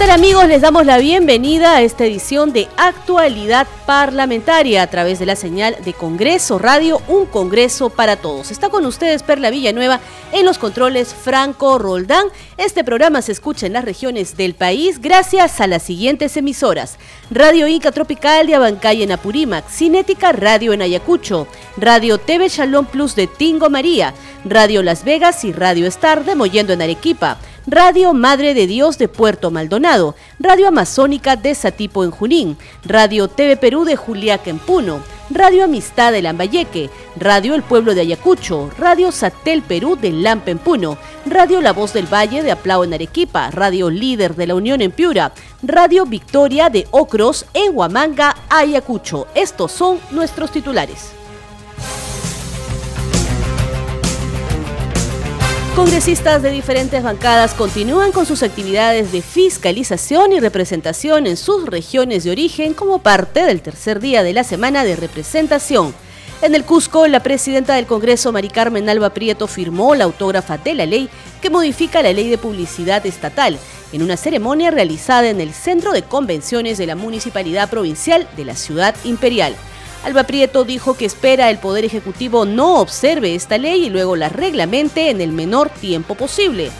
Tal amigos? Les damos la bienvenida a esta edición de Actualidad Parlamentaria a través de la señal de Congreso Radio, un Congreso para todos. Está con ustedes Perla Villanueva en los controles Franco Roldán. Este programa se escucha en las regiones del país gracias a las siguientes emisoras. Radio Inca Tropical de Abancay en Apurímac, Cinética Radio en Ayacucho, Radio TV Shalom Plus de Tingo María, Radio Las Vegas y Radio Star de Mollendo en Arequipa. Radio Madre de Dios de Puerto Maldonado, Radio Amazónica de Satipo en Junín, Radio TV Perú de Juliaca en Puno, Radio Amistad de Lambayeque, Radio El Pueblo de Ayacucho, Radio Satel Perú de Lampa en Puno, Radio La Voz del Valle de Aplao en Arequipa, Radio Líder de la Unión en Piura, Radio Victoria de Ocros en Huamanga, Ayacucho. Estos son nuestros titulares. Congresistas de diferentes bancadas continúan con sus actividades de fiscalización y representación en sus regiones de origen como parte del tercer día de la semana de representación. En el Cusco, la presidenta del Congreso, Mari Carmen Alba Prieto, firmó la autógrafa de la ley que modifica la ley de publicidad estatal en una ceremonia realizada en el Centro de Convenciones de la Municipalidad Provincial de la Ciudad Imperial. Alba Prieto dijo que espera el Poder Ejecutivo no observe esta ley y luego la reglamente en el menor tiempo posible.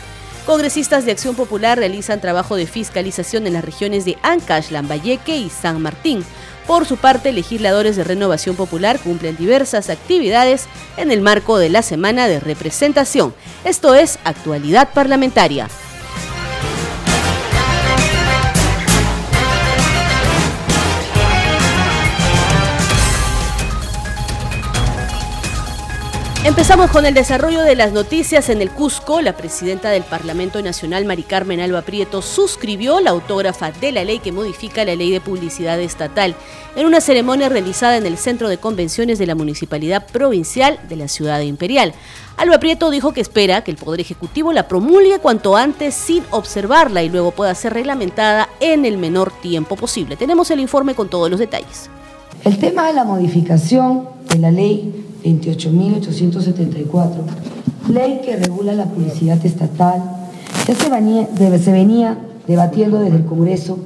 Congresistas de Acción Popular realizan trabajo de fiscalización en las regiones de Ancash, Lambayeque y San Martín. Por su parte, legisladores de Renovación Popular cumplen diversas actividades en el marco de la Semana de Representación. Esto es Actualidad Parlamentaria. Empezamos con el desarrollo de las noticias en el Cusco. La presidenta del Parlamento Nacional, Mari Carmen Alba Prieto, suscribió la autógrafa de la ley que modifica la ley de publicidad estatal en una ceremonia realizada en el Centro de Convenciones de la Municipalidad Provincial de la Ciudad Imperial. Alba Prieto dijo que espera que el Poder Ejecutivo la promulgue cuanto antes sin observarla y luego pueda ser reglamentada en el menor tiempo posible. Tenemos el informe con todos los detalles. El tema de la modificación de la ley 28.874, ley que regula la publicidad estatal, ya se venía, debatiendo desde el Congreso,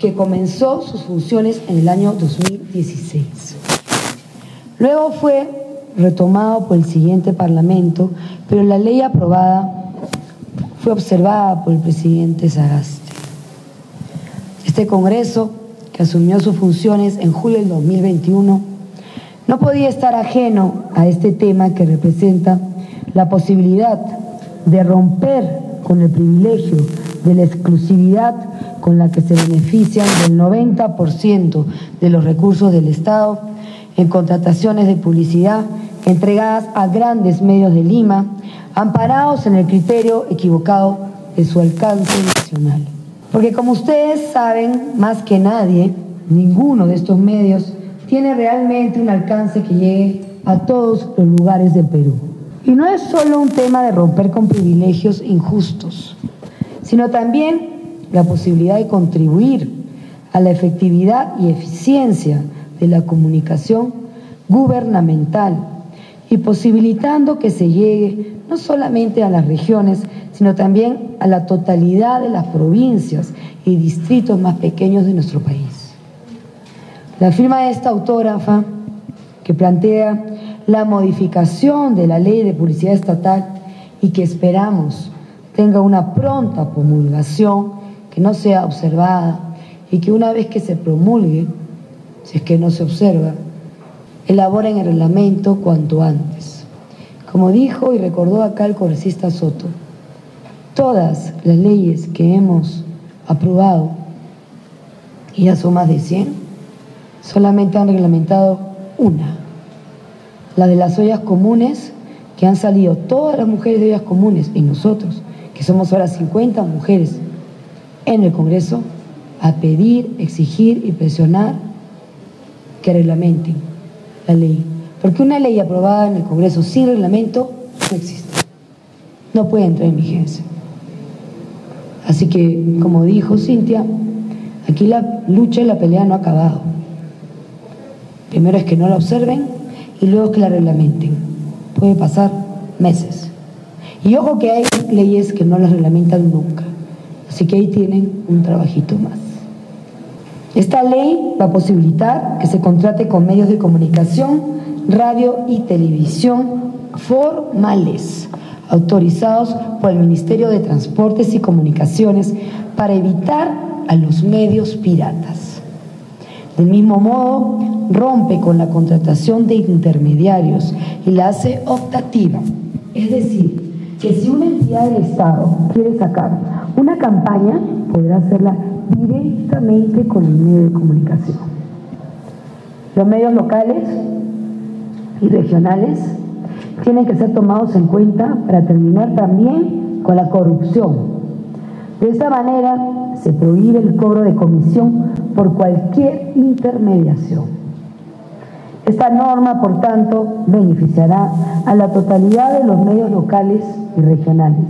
que comenzó sus funciones en el año 2016. Luego fue retomado por el siguiente Parlamento, pero la ley aprobada fue observada por el presidente Sagaste. Este Congreso, que asumió sus funciones en julio del 2021, no podía estar ajeno a este tema que representa la posibilidad de romper con el privilegio de la exclusividad con la que se benefician del 90% de los recursos del Estado en contrataciones de publicidad entregadas a grandes medios de Lima, amparados en el criterio equivocado de su alcance nacional. Porque como ustedes saben más que nadie, ninguno de estos medios tiene realmente un alcance que llegue a todos los lugares del Perú. Y no es solo un tema de romper con privilegios injustos, sino también la posibilidad de contribuir a la efectividad y eficiencia de la comunicación gubernamental y posibilitando que se llegue no solamente a las regiones, sino también a la totalidad de las provincias y distritos más pequeños de nuestro país. La firma de esta autógrafa, que plantea la modificación de la ley de publicidad estatal y que esperamos tenga una pronta promulgación, que no sea observada y que una vez que se promulgue, si es que no se observa, elaboren el reglamento cuanto antes. Como dijo y recordó acá el congresista Soto, todas las leyes que hemos aprobado, y ya son más de 100, solamente han reglamentado una, la de las ollas comunes, que han salido todas las mujeres de ollas comunes y nosotros, que somos ahora 50 mujeres en el Congreso, a pedir, exigir y presionar que reglamenten la ley. Porque una ley aprobada en el Congreso sin reglamento no existe. No puede entrar en vigencia. Así que, como dijo Cintia, aquí la lucha y la pelea no ha acabado. Primero es que no la observen y luego que la reglamenten. Puede pasar meses. Y ojo que hay leyes que no las reglamentan nunca. Así que ahí tienen un trabajito más. Esta ley va a posibilitar que se contrate con medios de comunicación, radio y televisión formales, autorizados por el Ministerio de Transportes y Comunicaciones para evitar a los medios piratas. Del mismo modo, rompe con la contratación de intermediarios y la hace optativa. Es decir, que si una entidad del Estado quiere sacar una campaña, podrá hacerla directamente con el medio de comunicación. Los medios locales y regionales tienen que ser tomados en cuenta para terminar también con la corrupción. De esta manera se prohíbe el cobro de comisión por cualquier intermediación. Esta norma, por tanto, beneficiará a la totalidad de los medios locales y regionales,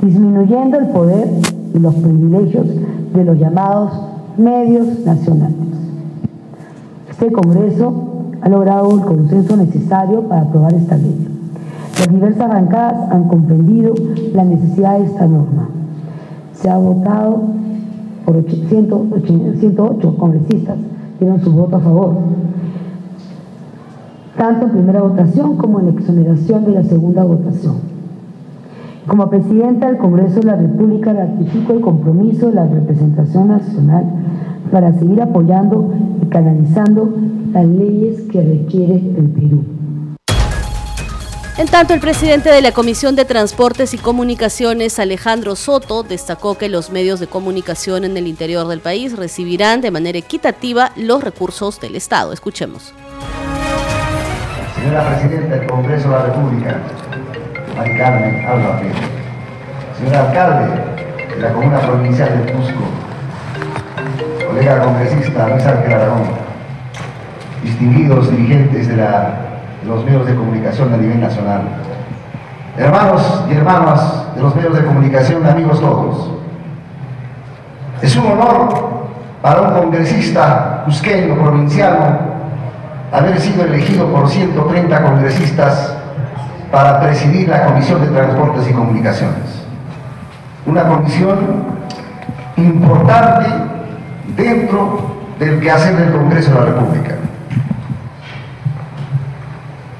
disminuyendo el poder y los privilegios de los llamados medios nacionales. Este Congreso ha logrado el consenso necesario para aprobar esta ley. Las diversas bancadas han comprendido la necesidad de esta norma. Se ha votado por 108 congresistas, dieron su voto a favor, tanto en primera votación como en exoneración de la segunda votación. Como presidenta del Congreso de la República ratifico el compromiso de la representación nacional para seguir apoyando y canalizando las leyes que requiere el Perú. En tanto, el presidente de la Comisión de Transportes y Comunicaciones, Alejandro Soto, destacó que los medios de comunicación en el interior del país recibirán de manera equitativa los recursos del Estado. Escuchemos. Señora Presidenta del Congreso de la República, Mari Carmen Alba Señor Alcalde de la Comuna Provincial de Cusco, colega congresista Luis Ángel Aragón, distinguidos dirigentes de, los medios de comunicación a nivel nacional, hermanos y hermanas de los medios de comunicación, amigos todos. Es un honor para un congresista cusqueño, provinciano, haber sido elegido por 130 congresistas para presidir la Comisión de Transportes y Comunicaciones. Una comisión importante dentro del quehacer del Congreso de la República.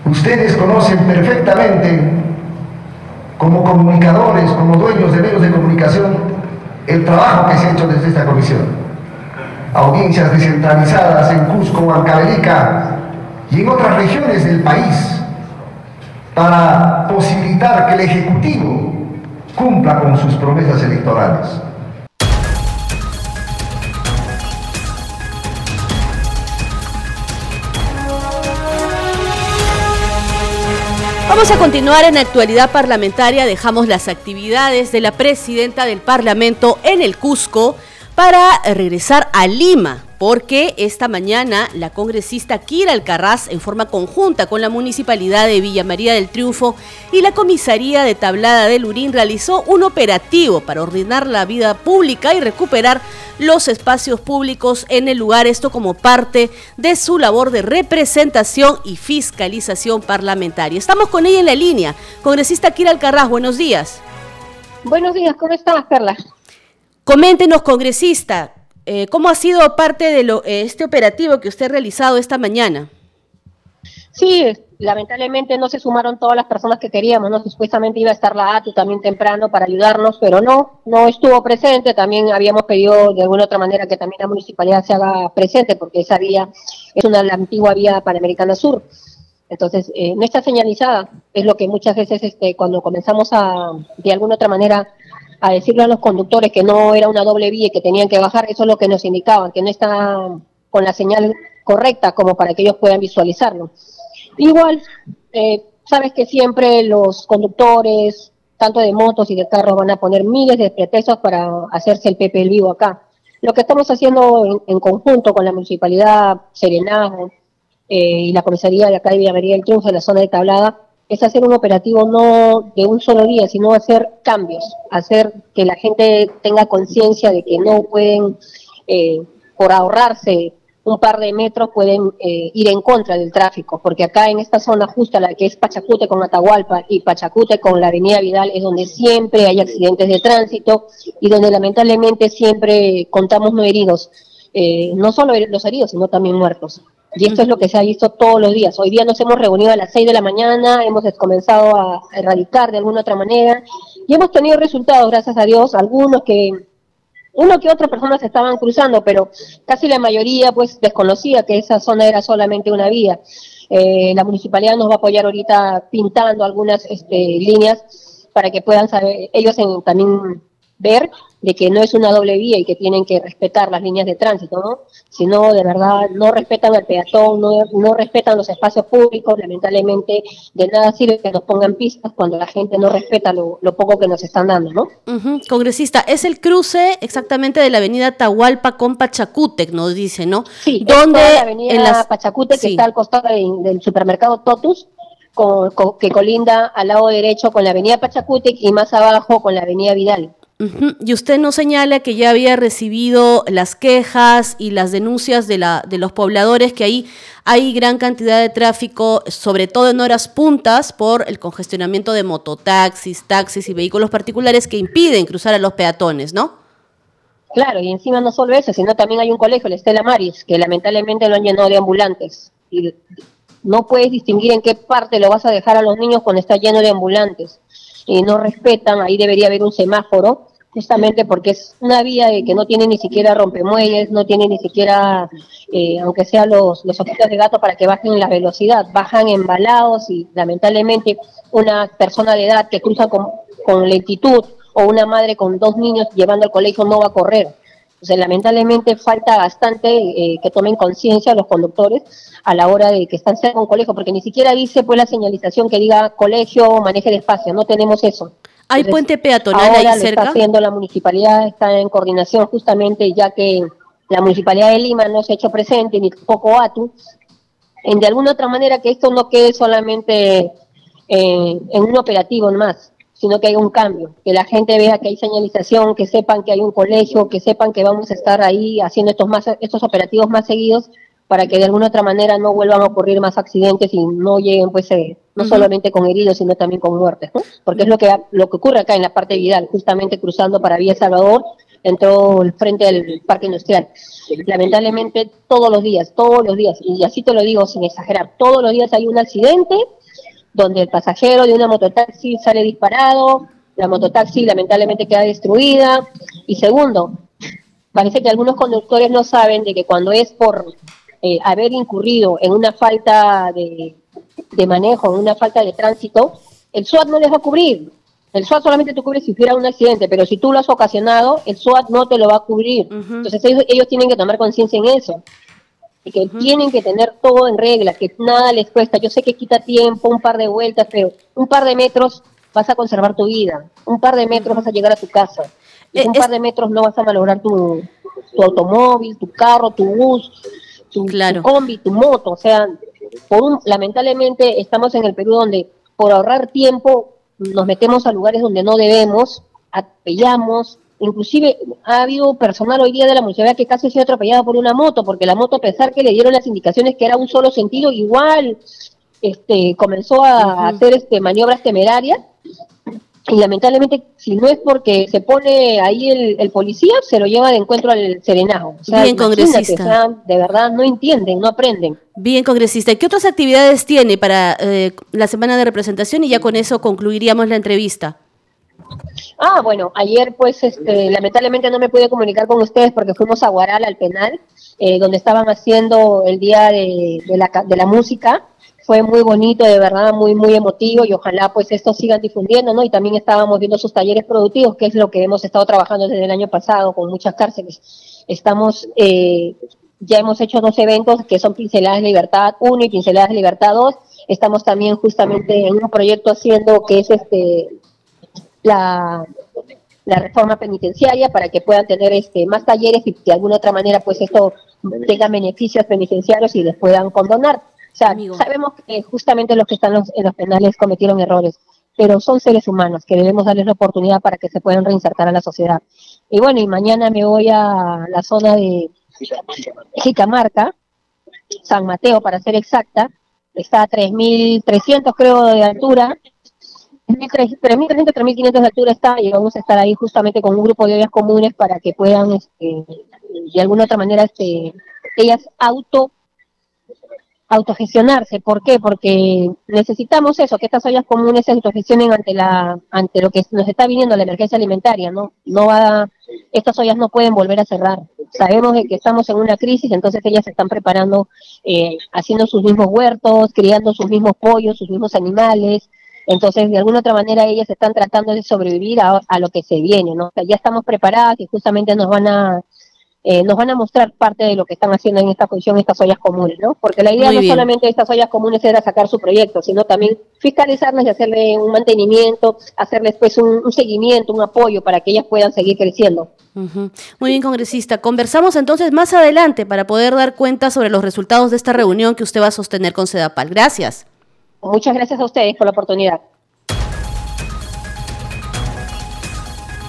Ustedes conocen perfectamente, como comunicadores, como dueños de medios de comunicación, el trabajo que se ha hecho desde esta comisión. Audiencias descentralizadas en Cusco, Huancavelica y en otras regiones del país para posibilitar que el Ejecutivo cumpla con sus promesas electorales. Vamos a continuar en actualidad parlamentaria. Dejamos las actividades de la presidenta del Parlamento en el Cusco para regresar a Lima, porque esta mañana la congresista Kira Alcarraz, en forma conjunta con la Municipalidad de Villa María del Triunfo y la Comisaría de Tablada del Urín, realizó un operativo para ordenar la vida pública y recuperar los espacios públicos en el lugar, esto como parte de su labor de representación y fiscalización parlamentaria. Estamos con ella en la línea. Congresista Kira Alcarraz, buenos días. Buenos días, ¿cómo estás, Carla? Coméntenos, congresista, eh, ¿cómo ha sido parte de lo, eh, este operativo que usted ha realizado esta mañana? Sí, lamentablemente no se sumaron todas las personas que queríamos, ¿no? Supuestamente iba a estar la ATU también temprano para ayudarnos, pero no, no estuvo presente. También habíamos pedido de alguna otra manera que también la municipalidad se haga presente, porque esa vía es una la antigua vía Panamericana Sur. Entonces, eh, no está señalizada, es lo que muchas veces este, cuando comenzamos a, de alguna otra manera, a decirle a los conductores que no era una doble vía y que tenían que bajar, eso es lo que nos indicaban, que no está con la señal correcta como para que ellos puedan visualizarlo. Igual, eh, sabes que siempre los conductores, tanto de motos y de carros, van a poner miles de pretextos para hacerse el Pepe el vivo acá. Lo que estamos haciendo en, conjunto con la Municipalidad Serenajo eh, y la Comisaría de acá de Villa María del Triunfo, en la zona de Tablada, es hacer un operativo no de un solo día, sino hacer cambios, hacer que la gente tenga conciencia de que no pueden, eh, por ahorrarse un par de metros, pueden eh, ir en contra del tráfico, porque acá en esta zona justa, la que es Pachacute con Atahualpa y Pachacute con la Avenida Vidal, es donde siempre hay accidentes de tránsito y donde lamentablemente siempre contamos no heridos, eh, no solo los heridos, sino también muertos. Y esto es lo que se ha visto todos los días. Hoy día nos hemos reunido a las 6 de la mañana, hemos comenzado a erradicar de alguna otra manera y hemos tenido resultados, gracias a Dios, algunos que uno que otras personas estaban cruzando, pero casi la mayoría pues desconocía que esa zona era solamente una vía. Eh, la municipalidad nos va a apoyar ahorita pintando algunas este, líneas para que puedan saber, ellos en, también ver de que no es una doble vía y que tienen que respetar las líneas de tránsito, ¿no? Sino de verdad no respetan al peatón, no, no respetan los espacios públicos, lamentablemente de nada sirve que nos pongan pistas cuando la gente no respeta lo, poco que nos están dando, ¿no? Congresista, es el cruce exactamente de la avenida Tahualpa con Pachacútec, nos dice, ¿no? Sí, donde la avenida en Pachacútec que está al costado del supermercado Totus, que colinda al lado derecho con la avenida Pachacútec y más abajo con la avenida Vidal. Y usted nos señala que ya había recibido las quejas y las denuncias de, la, de los pobladores que ahí hay gran cantidad de tráfico, sobre todo en horas puntas, por el congestionamiento de mototaxis, taxis y vehículos particulares que impiden cruzar a los peatones, ¿no? Claro, y encima no solo eso, sino también hay un colegio, el Estela Maris, que lamentablemente lo han llenado de ambulantes. Y no puedes distinguir en qué parte lo vas a dejar a los niños cuando está lleno de ambulantes y no respetan, ahí debería haber un semáforo, justamente porque es una vía que no tiene ni siquiera rompemuelles, no tiene ni siquiera, eh, aunque sea los, los de gato para que bajen la velocidad, bajan embalados y lamentablemente una persona de edad que cruza con, con lentitud o una madre con dos niños llevando al colegio no va a correr. Entonces, lamentablemente falta bastante eh, que tomen conciencia los conductores a la hora de que están cerca de un colegio, porque ni siquiera dice pues la señalización que diga colegio, maneje de espacio, no tenemos eso. ¿Hay puente peatonal ahí cerca? está haciendo la municipalidad, está en coordinación justamente, ya que la municipalidad de Lima no se ha hecho presente, ni tampoco ATU, en de alguna otra manera que esto no quede solamente eh, en un operativo más sino que hay un cambio, que la gente vea que hay señalización, que sepan que hay un colegio, que sepan que vamos a estar ahí haciendo estos, más, estos operativos más seguidos para que de alguna otra manera no vuelvan a ocurrir más accidentes y no lleguen pues eh, no solamente con heridos sino también con muertes, ¿no? porque es lo que lo que ocurre acá en la parte Vidal, justamente cruzando para Vía Salvador, entró el frente del parque industrial. Lamentablemente todos los días, todos los días, y así te lo digo sin exagerar, todos los días hay un accidente donde el pasajero de una mototaxi sale disparado, la mototaxi lamentablemente queda destruida. Y segundo, parece que algunos conductores no saben de que cuando es por eh, haber incurrido en una falta de, manejo, en una falta de tránsito, el SWAT no les va a cubrir. El SWAT solamente te cubre si hubiera un accidente, pero si tú lo has ocasionado, el SWAT no te lo va a cubrir. Entonces ellos, ellos tienen que tomar conciencia en eso y que tienen que tener todo en regla, que nada les cuesta. Yo sé que quita tiempo, un par de vueltas, pero un par de metros vas a conservar tu vida, un par de metros vas a llegar a tu casa, y eh, un par de metros no vas a malograr tu, automóvil, tu carro, tu bus, tu, combi, tu moto. O sea, por un, lamentablemente estamos en el Perú donde por ahorrar tiempo nos metemos a lugares donde no debemos, atropellamos, Inclusive ha habido personal hoy día de la municipalidad que casi se ha atropellado por una moto, porque la moto, a pesar que le dieron las indicaciones que era un solo sentido, igual este, comenzó a hacer este, maniobras temerarias. Y lamentablemente, si no es porque se pone ahí el, policía, se lo lleva de encuentro al serenajo. Bien, congresista. de verdad, no entienden, no aprenden. Bien, congresista. ¿Qué otras actividades tiene para eh, la semana de representación? Y ya con eso concluiríamos la entrevista. Ah, bueno, ayer pues este, lamentablemente no me pude comunicar con ustedes porque fuimos a Guaral al penal, eh, donde estaban haciendo el día de, la, de la música. Fue muy bonito, de verdad, muy, muy emotivo y ojalá pues esto sigan difundiendo, ¿no? Y también estábamos viendo sus talleres productivos, que es lo que hemos estado trabajando desde el año pasado con muchas cárceles. Estamos, eh, ya hemos hecho dos eventos que son Pinceladas Libertad 1 y Pinceladas Libertad 2. Estamos también justamente en un proyecto haciendo que es este la, la reforma penitenciaria para que puedan tener este más talleres y de alguna otra manera pues esto tenga beneficios penitenciarios y les puedan condonar. O sea, sabemos que justamente los que están en los penales cometieron errores, pero son seres humanos que debemos darles la oportunidad para que se puedan reinsertar a la sociedad. Y bueno, y mañana me voy a la zona de Jicamarca, San Mateo para ser exacta, está a 3.300 creo de altura, 3.300, 3.500 de altura está y vamos a estar ahí justamente con un grupo de ollas comunes para que puedan este, de alguna otra manera este, ellas auto autogestionarse. ¿Por qué? Porque necesitamos eso, que estas ollas comunes se autogestionen ante la ante lo que nos está viniendo la emergencia alimentaria, ¿no? No va estas ollas no pueden volver a cerrar. Sabemos que estamos en una crisis, entonces ellas se están preparando eh, haciendo sus mismos huertos, criando sus mismos pollos, sus mismos animales. Entonces, de alguna otra manera, ellas están tratando de sobrevivir a, a lo que se viene, ¿no? ya estamos preparadas y justamente nos van a eh, nos van a mostrar parte de lo que están haciendo en esta posición estas ollas comunes, ¿no? Porque la idea no solamente de estas ollas comunes era sacar su proyecto, sino también fiscalizarlas y hacerle un mantenimiento, hacerles pues un, seguimiento, un apoyo para que ellas puedan seguir creciendo. Muy bien, congresista. Conversamos entonces más adelante para poder dar cuenta sobre los resultados de esta reunión que usted va a sostener con Sedapal. Gracias. Muchas gracias a ustedes por la oportunidad.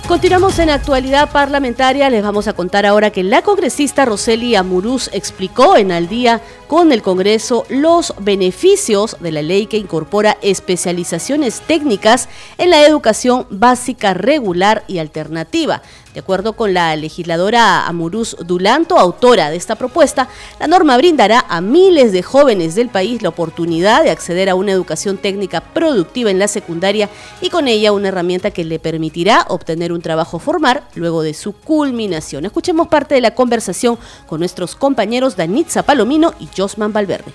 Continuamos en actualidad parlamentaria. Les vamos a contar ahora que la congresista Roseli Amurús explicó en Al día con el Congreso los beneficios de la ley que incorpora especializaciones técnicas en la educación básica regular y alternativa. De acuerdo con la legisladora Amurús Dulanto, autora de esta propuesta, la norma brindará a miles de jóvenes del país la oportunidad de acceder a una educación técnica productiva en la secundaria y con ella una herramienta que le permitirá obtener un trabajo formal luego de su culminación. Escuchemos parte de la conversación con nuestros compañeros Danitza Palomino y Josman Valverde.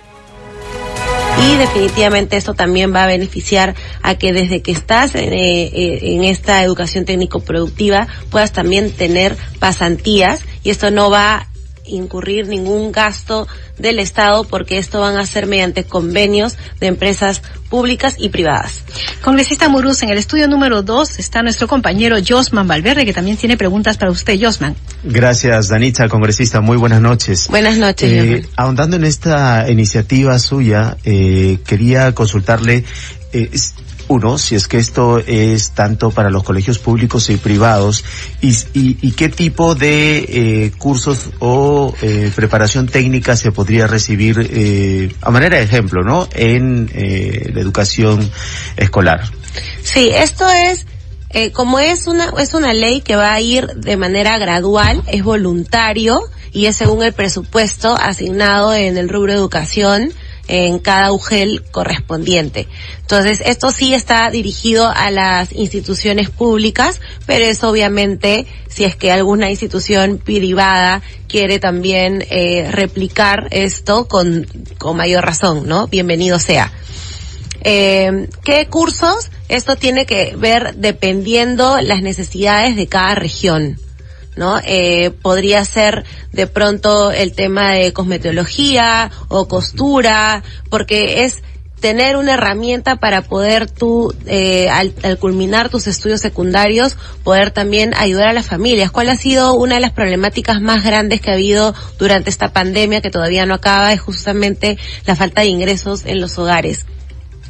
Y definitivamente esto también va a beneficiar a que desde que estás eh, eh, en esta educación técnico productiva puedas también tener pasantías y esto no va incurrir ningún gasto del Estado porque esto van a ser mediante convenios de empresas públicas y privadas. Congresista Muruz, en el estudio número 2 está nuestro compañero Josman Valverde, que también tiene preguntas para usted, Josman. Gracias, Danitza, congresista. Muy buenas noches. Buenas noches. Eh, ahondando en esta iniciativa suya, eh, quería consultarle eh, uno, si es que esto es tanto para los colegios públicos y privados, y, y, qué tipo de eh, cursos o eh, preparación técnica se podría recibir eh, a manera de ejemplo, ¿no? En la educación escolar. Sí, esto es como es una es una ley que va a ir de manera gradual, es voluntario y es según el presupuesto asignado en el rubro educación en cada UGEL correspondiente. Entonces, esto sí está dirigido a las instituciones públicas, pero es obviamente si es que alguna institución privada quiere también eh, replicar esto con, con mayor razón, ¿no? Bienvenido sea. Eh, ¿Qué cursos? Esto tiene que ver dependiendo las necesidades de cada región. ¿No? Eh, podría ser de pronto el tema de cosmetología o costura, porque es tener una herramienta para poder tú, eh, al, culminar tus estudios secundarios, poder también ayudar a las familias. ¿Cuál ha sido una de las problemáticas más grandes que ha habido durante esta pandemia que todavía no acaba? Es justamente la falta de ingresos en los hogares.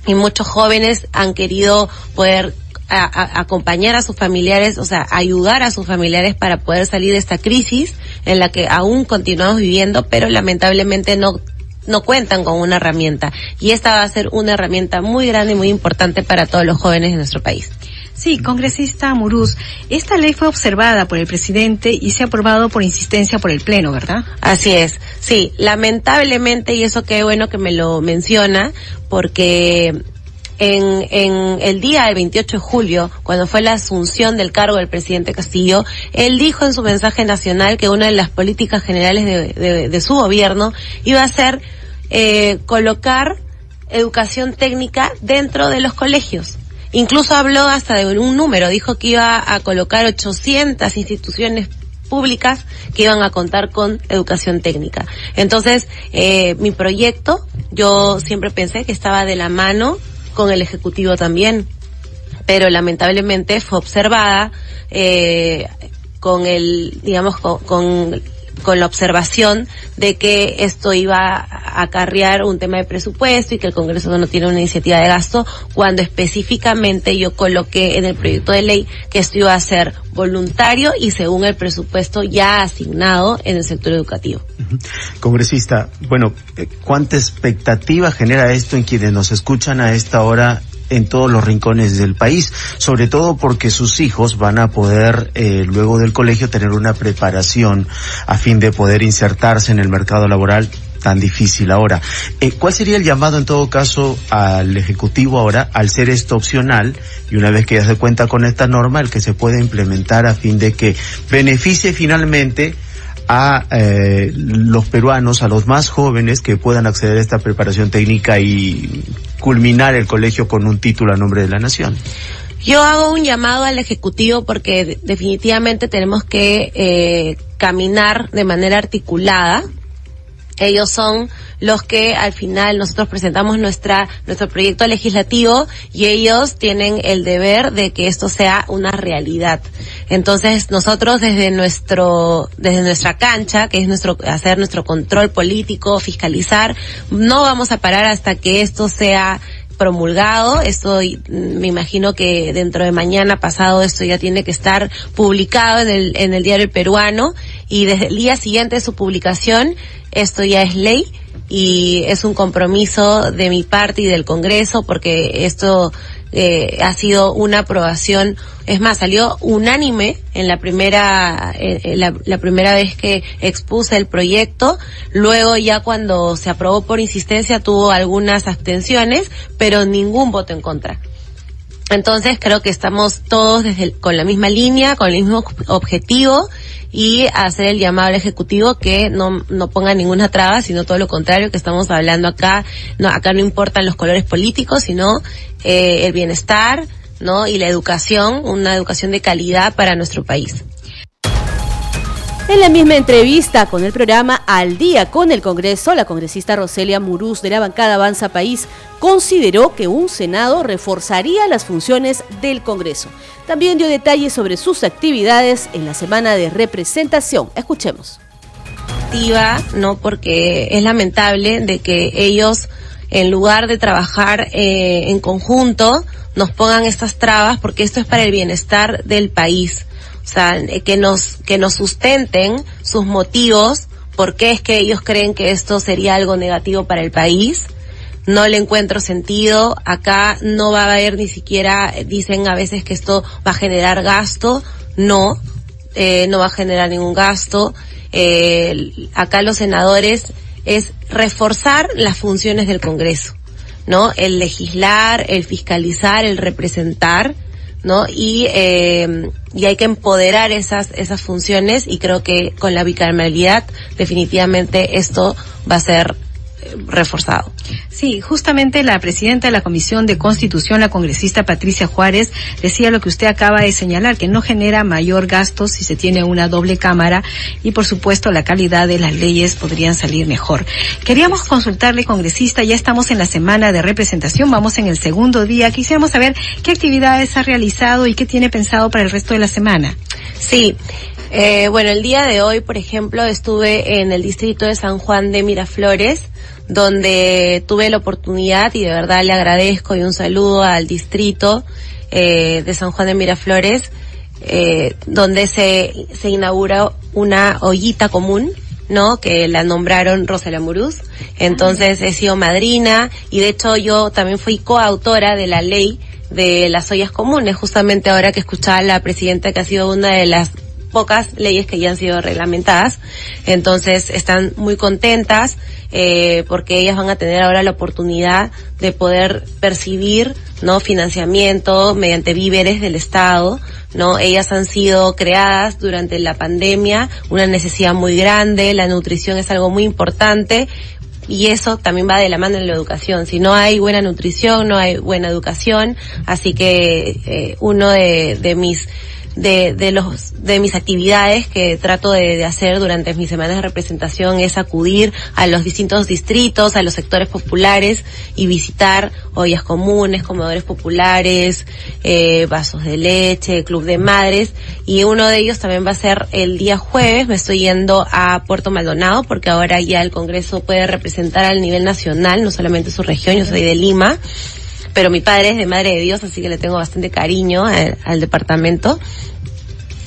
Y muchos jóvenes han querido poder a, acompañar a sus familiares, o sea, ayudar a sus familiares para poder salir de esta crisis en la que aún continuamos viviendo, pero lamentablemente no no cuentan con una herramienta y esta va a ser una herramienta muy grande y muy importante para todos los jóvenes de nuestro país. Sí, congresista Muruz, esta ley fue observada por el presidente y se ha aprobado por insistencia por el Pleno, ¿verdad? Así es, sí, lamentablemente, y eso qué bueno que me lo menciona, porque en, en el día del 28 de julio, cuando fue la asunción del cargo del presidente Castillo, él dijo en su mensaje nacional que una de las políticas generales de, de, su gobierno iba a ser eh, colocar educación técnica dentro de los colegios. Incluso habló hasta de un número, dijo que iba a colocar 800 instituciones públicas que iban a contar con educación técnica. Entonces, eh, mi proyecto, yo siempre pensé que estaba de la mano con el Ejecutivo también, pero lamentablemente fue observada eh, con el, digamos, con, con la observación de que esto iba a acarrear un tema de presupuesto y que el Congreso no tiene una iniciativa de gasto, cuando específicamente yo coloqué en el proyecto de ley que esto iba a ser voluntario y según el presupuesto ya asignado en el sector educativo. Congresista, bueno, eh, ¿cuánta expectativa genera esto en quienes nos escuchan a esta hora en todos los rincones del país, sobre todo porque sus hijos van a poder eh, luego del colegio tener una preparación a fin de poder insertarse en el mercado laboral tan difícil ahora. Eh, ¿Cuál sería el llamado en todo caso al Ejecutivo ahora, al ser esto opcional, y una vez que ya se cuenta con esta norma, el que se pueda implementar a fin de que beneficie finalmente a eh, los peruanos, a los más jóvenes que puedan acceder a esta preparación técnica y culminar el colegio con un título a nombre de la nación? Yo hago un llamado al Ejecutivo porque definitivamente tenemos que eh, caminar de manera articulada ellos son los que al final nosotros presentamos nuestra nuestro proyecto legislativo y ellos tienen el deber de que esto sea una realidad. Entonces, nosotros desde nuestro desde nuestra cancha, que es nuestro hacer nuestro control político, fiscalizar, no vamos a parar hasta que esto sea promulgado. Esto me imagino que dentro de mañana pasado esto ya tiene que estar publicado en el, en el diario peruano y desde el día siguiente de su publicación esto ya es ley y es un compromiso de mi parte y del Congreso porque esto eh, ha sido una aprobación, es más, salió unánime en la primera, eh, la, la, primera vez que expuse el proyecto, luego ya cuando se aprobó por insistencia tuvo algunas abstenciones, pero ningún voto en contra. Entonces creo que estamos todos desde con la misma línea, con el mismo objetivo y hacer el llamado al ejecutivo que no, no ponga ninguna traba, sino todo lo contrario que estamos hablando acá. No, acá no importan los colores políticos, sino eh, el bienestar, ¿no? Y la educación, una educación de calidad para nuestro país. En la misma entrevista con el programa Al día con el Congreso, la congresista Roselia Murús de la bancada Avanza País consideró que un Senado reforzaría las funciones del Congreso. También dio detalles sobre sus actividades en la semana de representación. Escuchemos. No, porque es lamentable de que ellos, en lugar de trabajar eh, en conjunto, nos pongan estas trabas, porque esto es para el bienestar del país sea, eh, que nos, que nos sustenten sus motivos, por qué es que ellos creen que esto sería algo negativo para el país. No le encuentro sentido. Acá no va a haber ni siquiera, dicen a veces que esto va a generar gasto. No, eh, no va a generar ningún gasto. Eh, acá los senadores es reforzar las funciones del Congreso, ¿no? El legislar, el fiscalizar, el representar ¿no? Y, eh, y hay que empoderar esas, esas funciones y creo que con la bicameralidad definitivamente esto va a ser reforzado. Sí, justamente la presidenta de la Comisión de Constitución, la congresista Patricia Juárez, decía lo que usted acaba de señalar, que no genera mayor gasto si se tiene una doble cámara y por supuesto la calidad de las leyes podrían salir mejor. Queríamos consultarle, congresista, ya estamos en la semana de representación, vamos en el segundo día. Quisiéramos saber qué actividades ha realizado y qué tiene pensado para el resto de la semana. Sí, eh, bueno, el día de hoy, por ejemplo, estuve en el distrito de San Juan de Miraflores, donde tuve la oportunidad y de verdad le agradezco y un saludo al distrito eh, de San Juan de Miraflores, eh, donde se, se inauguró una ollita común, ¿no? Que la nombraron Rosela Muruz. Entonces he sido madrina y de hecho yo también fui coautora de la ley de las ollas comunes, justamente ahora que escuchaba a la presidenta que ha sido una de las pocas leyes que ya han sido reglamentadas. Entonces están muy contentas eh, porque ellas van a tener ahora la oportunidad de poder percibir no financiamiento mediante víveres del Estado. ¿no? Ellas han sido creadas durante la pandemia, una necesidad muy grande, la nutrición es algo muy importante, y eso también va de la mano en la educación. Si no hay buena nutrición, no hay buena educación, así que eh, uno de, de mis de, de, los, de mis actividades que trato de, de, hacer durante mis semanas de representación es acudir a los distintos distritos, a los sectores populares y visitar ollas comunes, comedores populares, eh, vasos de leche, club de madres. Y uno de ellos también va a ser el día jueves, me estoy yendo a Puerto Maldonado porque ahora ya el Congreso puede representar al nivel nacional, no solamente su región, yo soy de Lima pero mi padre es de Madre de Dios, así que le tengo bastante cariño al, departamento.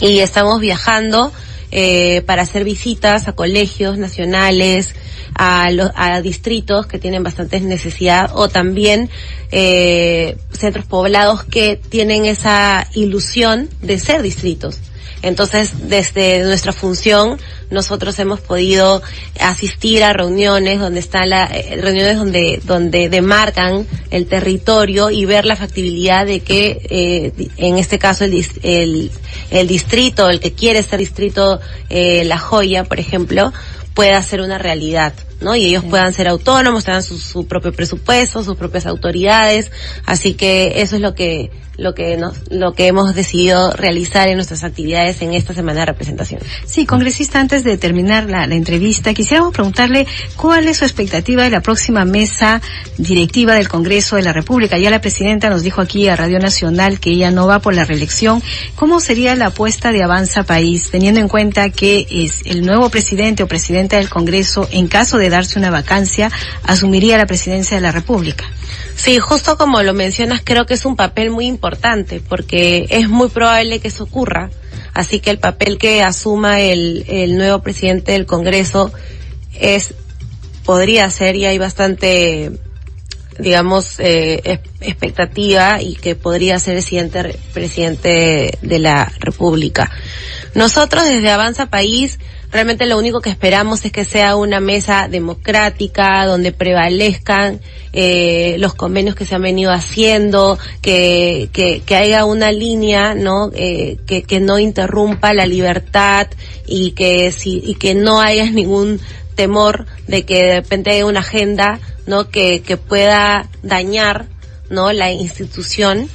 Y estamos viajando eh, para hacer visitas a colegios nacionales, a, los, a distritos que tienen bastante necesidad o también eh, centros poblados que tienen esa ilusión de ser distritos. Entonces, desde nuestra función, nosotros hemos podido asistir a reuniones donde están las eh, reuniones donde donde demarcan el territorio y ver la factibilidad de que eh, en este caso el, el, el distrito, el que quiere ser distrito eh, La Joya, por ejemplo, pueda ser una realidad. ¿No? Y ellos puedan ser autónomos, tengan su, su, propio presupuesto, sus propias autoridades. Así que eso es lo que lo que nos, lo que hemos decidido realizar en nuestras actividades en esta semana de representación. Sí, congresista, antes de terminar la, la entrevista, quisiéramos preguntarle cuál es su expectativa de la próxima mesa directiva del Congreso de la República. Ya la presidenta nos dijo aquí a Radio Nacional que ella no va por la reelección. ¿Cómo sería la apuesta de Avanza País, teniendo en cuenta que es el nuevo presidente o presidenta del Congreso, en caso de darse una vacancia, asumiría la presidencia de la República? Sí, justo como lo mencionas, creo que es un papel muy importante porque es muy probable que eso ocurra. Así que el papel que asuma el, el nuevo presidente del Congreso es, podría ser y hay bastante, digamos, eh, expectativa y que podría ser el siguiente presidente de la República. Nosotros desde Avanza País realmente lo único que esperamos es que sea una mesa democrática donde prevalezcan eh, los convenios que se han venido haciendo, que, que, que haya una línea, ¿no? Eh, que, que no interrumpa la libertad y que si, y que no haya ningún temor de que de repente haya una agenda, ¿no? Que, que pueda dañar, ¿no? La institución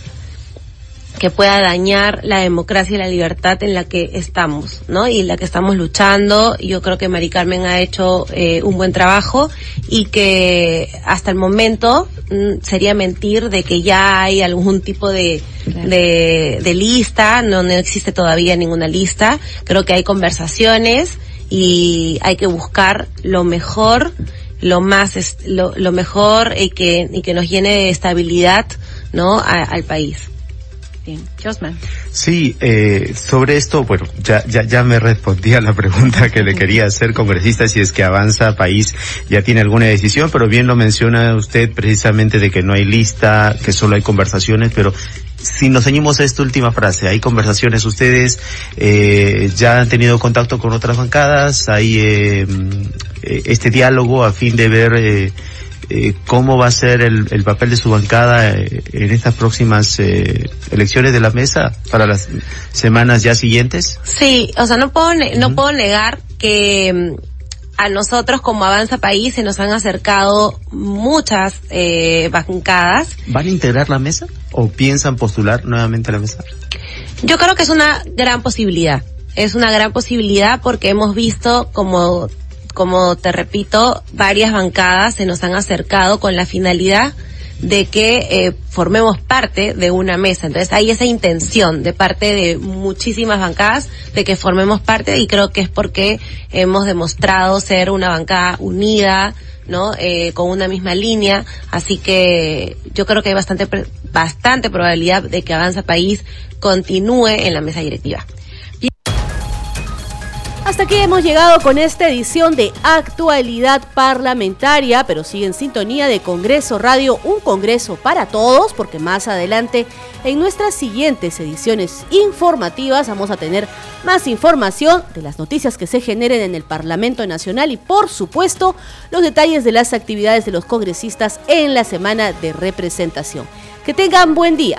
que pueda dañar la democracia y la libertad en la que estamos, ¿no? Y en la que estamos luchando. Yo creo que Mari Carmen ha hecho eh, un buen trabajo y que hasta el momento mm, sería mentir de que ya hay algún tipo de, claro. de, de, lista, no, no existe todavía ninguna lista. Creo que hay conversaciones y hay que buscar lo mejor, lo más, lo, lo mejor y que, y que nos llene de estabilidad, ¿no? A, al país. Josman. Sí, eh, sobre esto, bueno, ya, ya, ya me respondía la pregunta que le quería hacer, congresista, si es que avanza país ya tiene alguna decisión, pero bien lo menciona usted precisamente de que no hay lista, que solo hay conversaciones, pero si nos ceñimos a esta última frase, hay conversaciones, ustedes eh, ya han tenido contacto con otras bancadas, hay eh, este diálogo a fin de ver eh, cómo va a ser el, el, papel de su bancada eh, en estas próximas eh, elecciones de la mesa para las semanas ya siguientes? Sí, o sea, no puedo, ne uh -huh. no puedo negar que mm, a nosotros como Avanza País se nos han acercado muchas eh, bancadas. ¿Van a integrar la mesa o piensan postular nuevamente a la mesa? Yo creo que es una gran posibilidad. Es una gran posibilidad porque hemos visto como como te repito, varias bancadas se nos han acercado con la finalidad de que eh, formemos parte de una mesa. Entonces hay esa intención de parte de muchísimas bancadas de que formemos parte y creo que es porque hemos demostrado ser una bancada unida, ¿no? Eh, con una misma línea. Así que yo creo que hay bastante, bastante probabilidad de que Avanza País continúe en la mesa directiva. Hasta aquí hemos llegado con esta edición de Actualidad Parlamentaria, pero sigue en sintonía de Congreso Radio, un Congreso para todos, porque más adelante en nuestras siguientes ediciones informativas vamos a tener más información de las noticias que se generen en el Parlamento Nacional y por supuesto los detalles de las actividades de los congresistas en la semana de representación. Que tengan buen día.